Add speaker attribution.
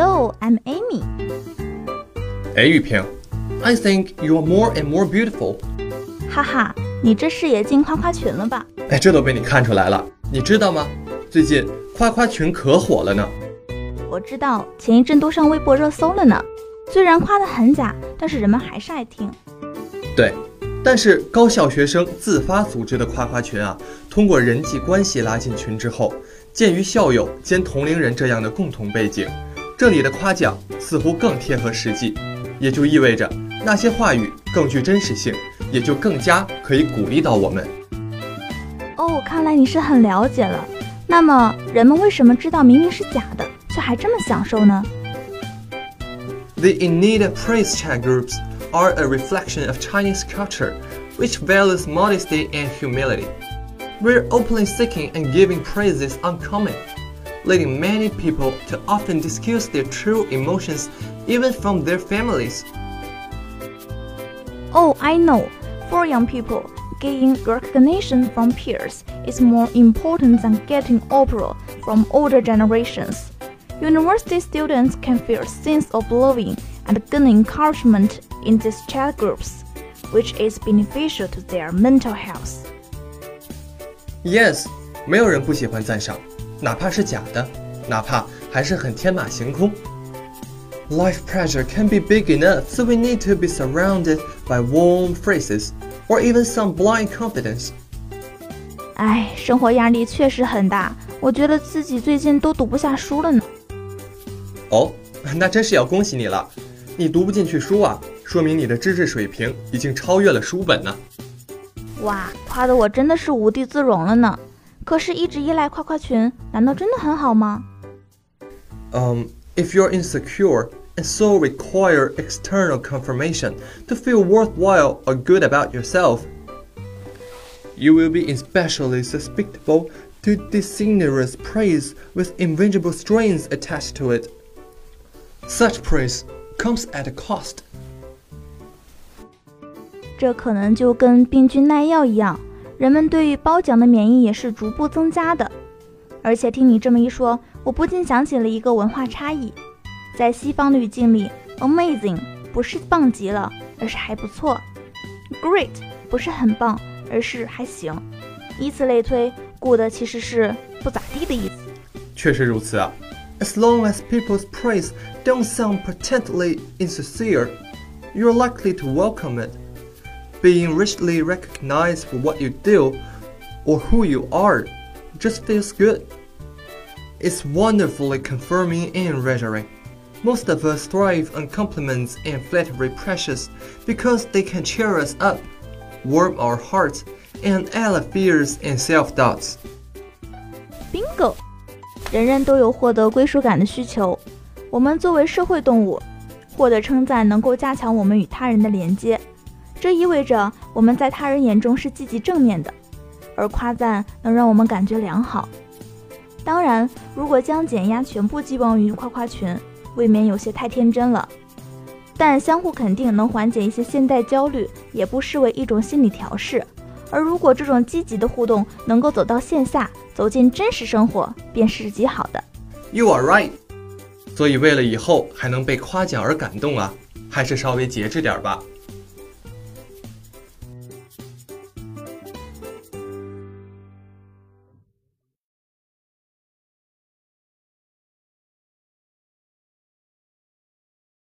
Speaker 1: Hello, I'm Amy.
Speaker 2: 哎，玉萍，I think you are more and more beautiful.
Speaker 1: 哈哈，你这是也进夸夸群了吧？
Speaker 2: 哎，这都被你看出来了。你知道吗？最近夸夸群可火了呢。
Speaker 1: 我知道，前一阵都上微博热搜了呢。虽然夸得很假，但是人们还是爱听。
Speaker 2: 对，但是高校学生自发组织的夸夸群啊，通过人际关系拉进群之后，鉴于校友兼同龄人这样的共同背景，这里的夸奖似乎更贴合实际，也就意味着那些话语更具真实性，也就更加可以鼓励到我们。
Speaker 1: 哦，看来你是很了解了。那么，人们为什么知道明明是假的，却还这么享受呢
Speaker 2: ？The in need praise chat groups are a reflection of Chinese culture, which values modesty and humility. We're openly seeking and giving praise is uncommon, leading many people to often disguise their true emotions even from their families.
Speaker 1: Oh, I know. For young people, getting recognition from peers is more important than getting approval from older generations. University students can feel a sense of belonging and gain encouragement in these chat groups, which is beneficial to their mental health.
Speaker 2: Yes，没有人不喜欢赞赏， 哪怕是假的，哪怕还是很天马行空。Life pressure can be big enough, so we need to be surrounded by warm phrases or even some blind confidence.
Speaker 1: 哎，生活压力确实很大，我觉得自己最近都读不下书了呢。
Speaker 2: 哦，那真是要恭喜你了。你读不进去书啊，说明你的知识水平已经超越了书本呢。
Speaker 1: 哇，夸得我真的是无地自容了呢。可是，一直依赖夸夸群，难道真的很好吗？
Speaker 2: Um, if you're insecure and so require external confirmation to feel worthwhile or good about yourself, you will be especially susceptible to disingenuous praise with invincible strings attached to it. Such praise comes at a cost.
Speaker 1: 这可能就跟病菌耐药一样， 人们对于褒奖的免疫也是逐步增加的。而且听你这么一说，我不禁想起了一个文化差异。在西方的语境里，amazing 不是棒极了，而是还不错；great 不是很棒，而是还行。以此类推，good 其实是不咋地的意思。
Speaker 2: 确实如此啊。As long as people's praise don't sound pretently insincere, you're likely to welcome it. Being richly recognized for what you do or who you are just feels good. It's wonderfully confirming and reassuring. Most of us thrive on compliments and flattery precious because they can cheer us up, warm our hearts, and allay fears and self-doubts.
Speaker 1: Bingo! 人人都有获得归属感的需求。我们作为社会动物，获得称赞能够加强我们与他人的连接， 这意味着我们在他人眼中是积极正面的，而夸赞能让我们感觉良好。当然，如果将减压全部寄望于夸夸群，未免有些太天真了。但相互肯定能缓解一些现代焦虑，也不失为一种心理调试。而如果这种积极的互动能够走到线下，走进真实生活，便是极好的。
Speaker 2: You are right。所以为了以后还能被夸奖而感动啊，还是稍微节制点吧。